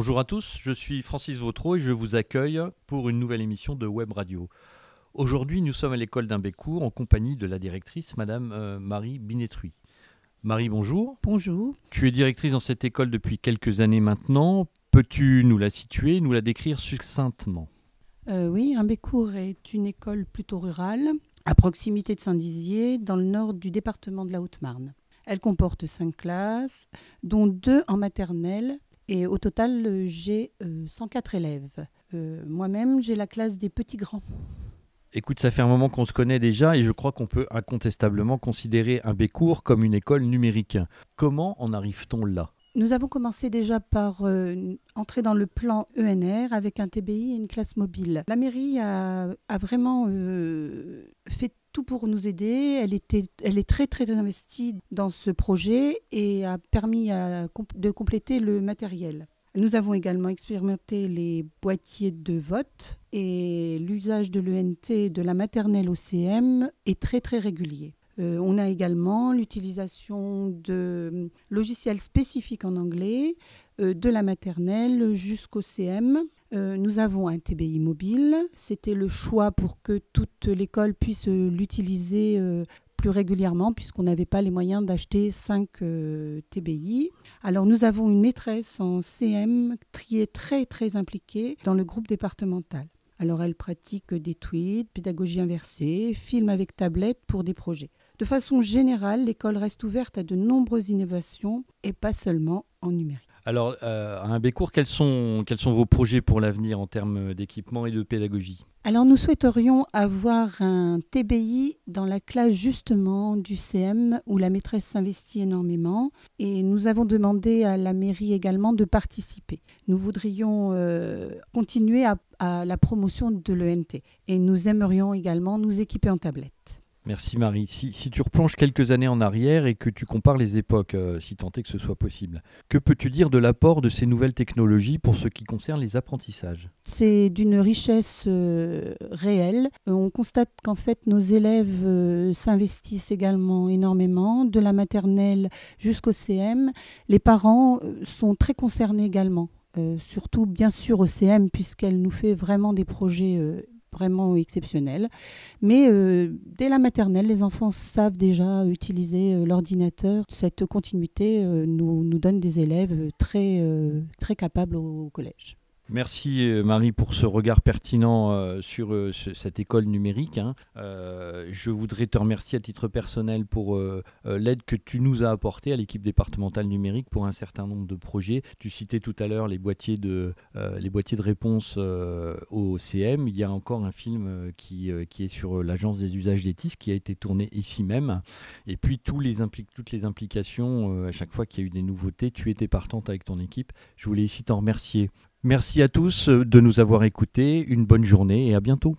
Bonjour à tous, je suis Francis Vautreau et je vous accueille pour une nouvelle émission de Web Radio. Aujourd'hui, nous sommes à l'école d'Imbécourt en compagnie de la directrice, Madame euh, Marie Binetruy. Marie, bonjour. Bonjour. Tu es directrice dans cette école depuis quelques années maintenant. Peux-tu nous la situer, nous la décrire succinctement? Euh, oui, Imbécourt est une école plutôt rurale, à proximité de Saint-Dizier, dans le nord du département de la Haute-Marne. Elle comporte cinq classes, dont deux en maternelle, et au total, euh, j'ai euh, 104 élèves. Euh, Moi-même, j'ai la classe des petits grands. Écoute, ça fait un moment qu'on se connaît déjà et je crois qu'on peut incontestablement considérer Imbécourt comme une école numérique. Comment en arrive-t-on là? Nous avons commencé déjà par euh, entrer dans le plan ENR avec un TBI et une classe mobile. La mairie a, vraiment euh, fait tout pour nous aider. Elle, était, elle est très très investie dans ce projet et a permis de compléter le matériel. Nous avons également expérimenté les boîtiers de vote et l'usage de l'ENT de la maternelle au CM est très très régulier. Euh, on a également l'utilisation de logiciels spécifiques en anglais euh, de la maternelle jusqu'au CM. Euh, nous avons un TBI mobile. C'était le choix pour que toute l'école puisse euh, l'utiliser euh, plus régulièrement puisqu'on n'avait pas les moyens d'acheter 5 TBI. Alors nous avons une maîtresse en CM qui est très très impliquée dans le groupe départemental. Alors elle pratique des tweets, pédagogie inversée, film avec tablette pour des projets. De façon générale, l'école reste ouverte à de nombreuses innovations et pas seulement en numérique. Alors, euh, à quels sont, quels sont vos projets pour l'avenir en termes d'équipement et de pédagogie? Alors nous souhaiterions avoir un TBI dans la classe justement du CM où la maîtresse s'investit énormément et nous avons demandé à la mairie également de participer. Nous voudrions euh, continuer à, à la promotion de l'ENT et nous aimerions également nous équiper en tablette. Merci Marie. Si, tu replonges quelques années en arrière et que tu compares les époques, euh, si tant est que ce soit possible, que peux-tu dire de l'apport de ces nouvelles technologies pour ce qui concerne les apprentissages? C'est d'une richesse euh, réelle. Euh, on constate qu'en fait nos élèves s'investissent également énormément, de la maternelle jusqu'au CM. Les parents sont très concernés également, surtout bien sûr au CM puisqu'elle nous fait vraiment des projets vraiment exceptionnels. Mais euh, dès la maternelle, les enfants savent déjà utiliser euh, l'ordinateur. Cette continuité euh, nous, nous donne des élèves très, très capables au collège. Merci euh, Marie pour ce regard pertinent euh, sur euh, ce- cette école numérique. hein. Je voudrais te remercier à titre personnel pour l'aide que tu nous as apportée à l'équipe départementale numérique pour un certain nombre de projets. Tu citais tout à l'heure les boîtiers de, les boîtiers de réponse au CM. Il y a encore un film qui, qui est sur l'agence des usages d'ETIS qui a été tourné ici même. Et puis tous les toutes les implications, à chaque fois qu'il y a eu des nouveautés, tu étais partante avec ton équipe. Je voulais ici t'en remercier. Merci à tous euh, de nous avoir écoutés. Une bonne journée et à bientôt.